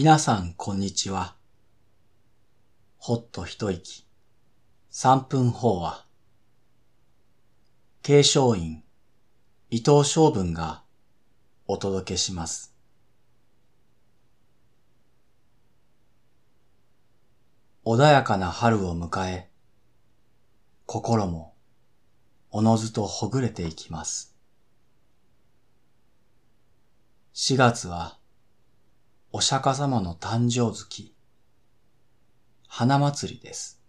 皆さんこんにちは。ほっと一息、三分法話。継承院、伊藤昌文がお届けします。穏やかな春を迎え、心もおのずとほぐれていきます。4月はお釈迦様の誕生月、花祭りです。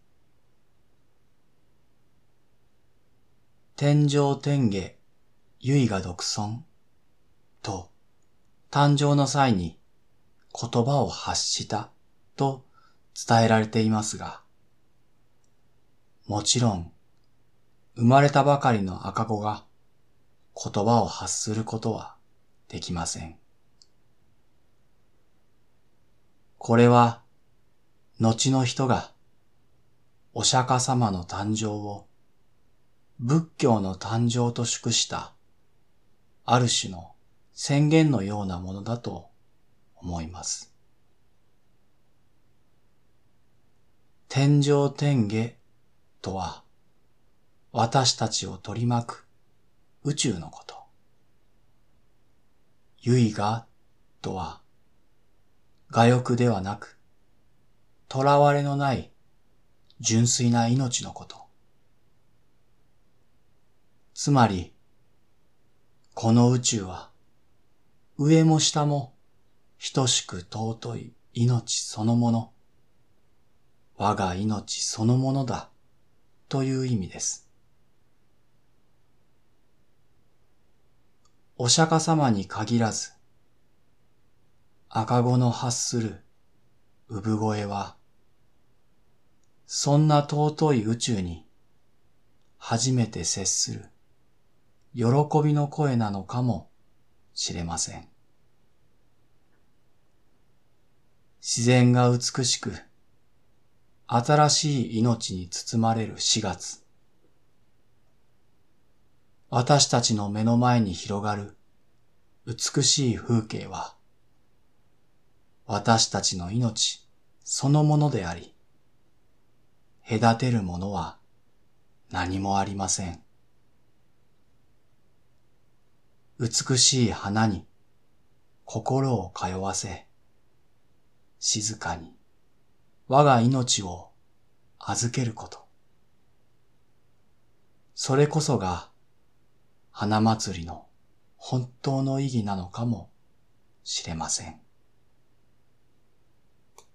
天上天下、唯が独尊と誕生の際に言葉を発したと伝えられていますが、もちろん生まれたばかりの赤子が言葉を発することはできません。これは後の人がお釈迦様の誕生を仏教の誕生と祝したある種の宣言のようなものだと思います。天上天下とは私たちを取り巻く宇宙のこと。唯我とは我欲ではなく囚われのない純粋な命のこと。つまり、この宇宙は上も下も等しく尊い命そのもの、我が命そのものだという意味です。お釈迦様に限らず、赤子の発する産声は、そんな尊い宇宙に初めて接する喜びの声なのかもしれません。自然が美しく、新しい命に包まれる4月。私たちの目の前に広がる美しい風景は、私たちの命そのものであり、隔てるものは何もありません。美しい花に心を通わせ、静かに我が命を預けること。それこそが花祭りの本当の意義なのかもしれません。